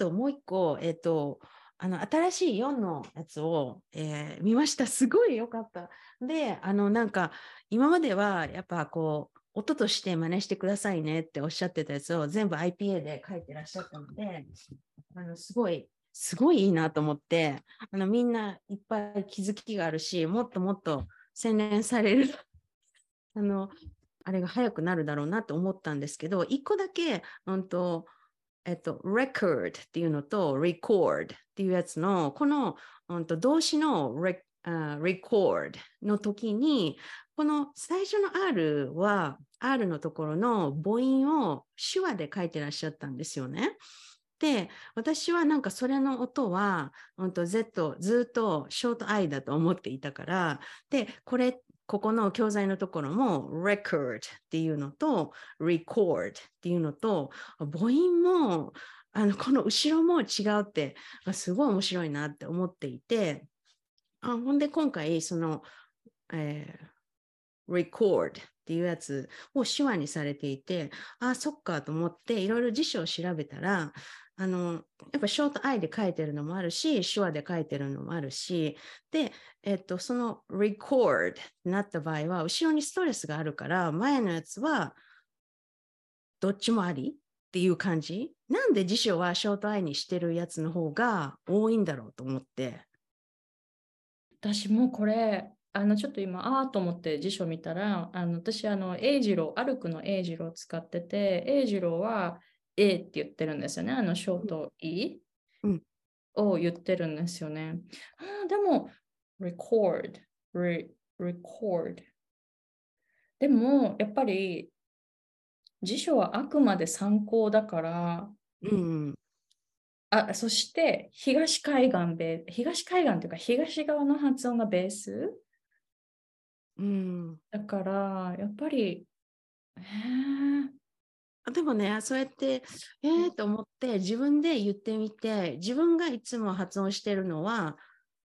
ともう一個、えっ、と、あの新しい4のやつを、えー見ました。すごい良かった。で、あのなんか今まではやっぱこう音として真似してくださいねっておっしゃってたやつを全部 IPA で書いてらっしゃったので、あのすごい、すごいいいなと思って、あのみんないっぱい気づきがあるし、もっともっと洗練される、あの、あれが早くなるだろうなと思ったんですけど、一個だけ、うんと、えっと、record っていうのと record っていうやつの、この、うんと、動詞の re あ record の時に、この最初の R は R のところの母音を手話で書いてらっしゃったんですよね。で、私はなんかそれの音は、うんと Z ずっとショート I だと思っていたから、で、これ、ここの教材のところも record っていうのと record っていうのと母音もあのこの後ろも違うってすごい面白いなって思っていてあほんで今回その、えー record っていうやつを手話にされていてあそっかと思っていろいろ辞書を調べたらあのやっぱショート I で書いてるのもあるし手話で書いてるのもあるしでえっと、その record になった場合は、後ろにストレスがあるから、前のやつはどっちもありっていう感じ？なんで辞書はショートアイにしてるやつの方が多いんだろうと思って。私もこれ、あのちょっと今、ああと思って辞書見たら、あの私、あの、英次郎、歩くの英次郎使ってて、英次郎は A って言ってるんですよね。あの、ショート E うんを言ってるんですよね。あーでも、record, re, record。でも、やっぱり、辞書はあくまで参考だから、うん。あ、そして東海岸東海岸というか東側の発音がベース？うん。だから、やっぱり、えーあでもね、そうやって、えーと思って自分で言ってみて、自分がいつも発音してるのは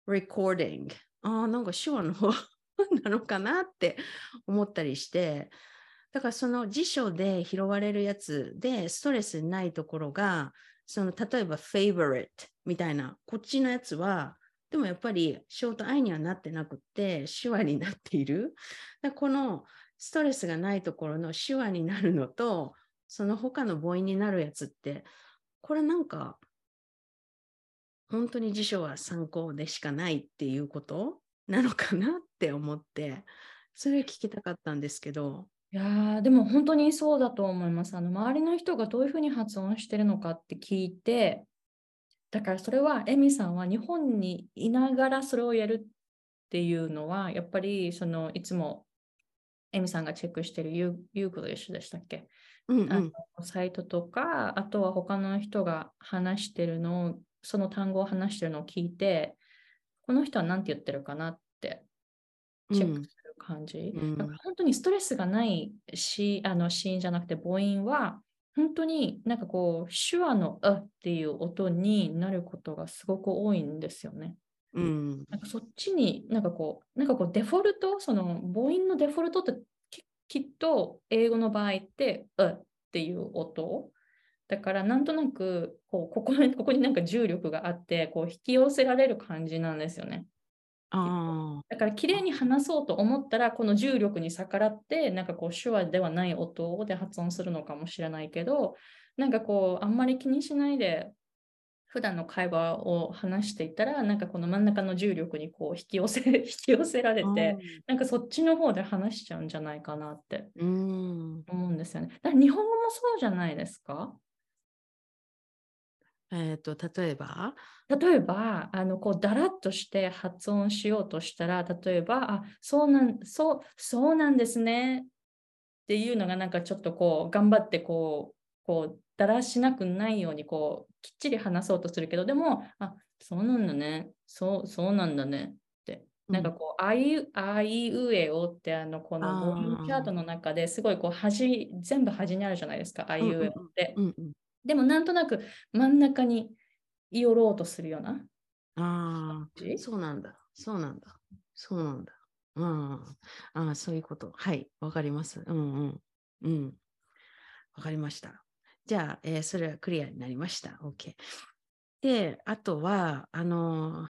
recording。ああ、なんか手話の方 なのかなって思ったりして、だからその辞書で拾われるやつでストレスないところが、その例えば favorite みたいな、こっちのやつは、でもやっぱりショートアイにはなってなくって、手話になっている。このストレスがないところの手話になるのと、その他の母音になるやつって、これなんか、本当に辞書は参考でしかないっていうこと？なのかなって思って、それ聞きたかったんですけど。いやでも本当にそうだと思います。あの周りの人がどういうふうに発音してるのかって聞いて、だからそれはエミさんは日本にいながらそれをやるっていうのは、やっぱりそのいつもエミさんがチェックしてるユー YouGlish でしたっけ？うんうん。のサイトとか、あとは他の人が話してるのを、その単語を話してるのを聞いて、この人は何て言ってるかなってチェックする感じ。うん本当にストレスがないし、あのシーンじゃなくて母音は、本当になんかこう、 schwa のあっていう音になることがすごく多いんですよね。うん。なんかそっちになんかこう、なんかこうデフォルト、その母音のデフォルトってききっと英語の場合って、うっていう音。だからなんとなくこうここに、ここになんか重力があって、こう引き寄せられる感じなんですよね。ああ。だから綺麗に話そうと思ったら、この重力に逆らって、なんかこう手話ではない音で発音するのかもしれないけど、なんかこう、あんまり気にしないで、普段の会話を話していたら、なんかこの真ん中の重力にこう引き寄せ、引き寄せられて、なんかそっちの方で話しちゃうんじゃないかなってうん。思うんですよね。だから日本語もそうじゃないですか？えっ、と、例えば、例えば、あの、こう、だらっとして発音しようとしたら、例えば、あ、そうなん、そう、そうなんですね。っていうのが、なんかちょっとこう、頑張って、こう、こう、だらしなくないように、こう、きっちり話そうとするけど、でも、あ、そうなんだね。そう、そうなんだね。って。なんかこう、あいう、あいうえおって、あの、このボリュームチャートの中ですごい、こう、端、全部端にあるじゃないですか、あいうえおって。でも、なんとなく真ん中に寄ろうとするような。あそうなんだ。そうなんだ。そうなんだ。うん。ああ、そういうこと。はい、わかります。うんうん。うん。わかりました。じゃあ、えーそれはクリアになりました。OK。で、あとは、あの、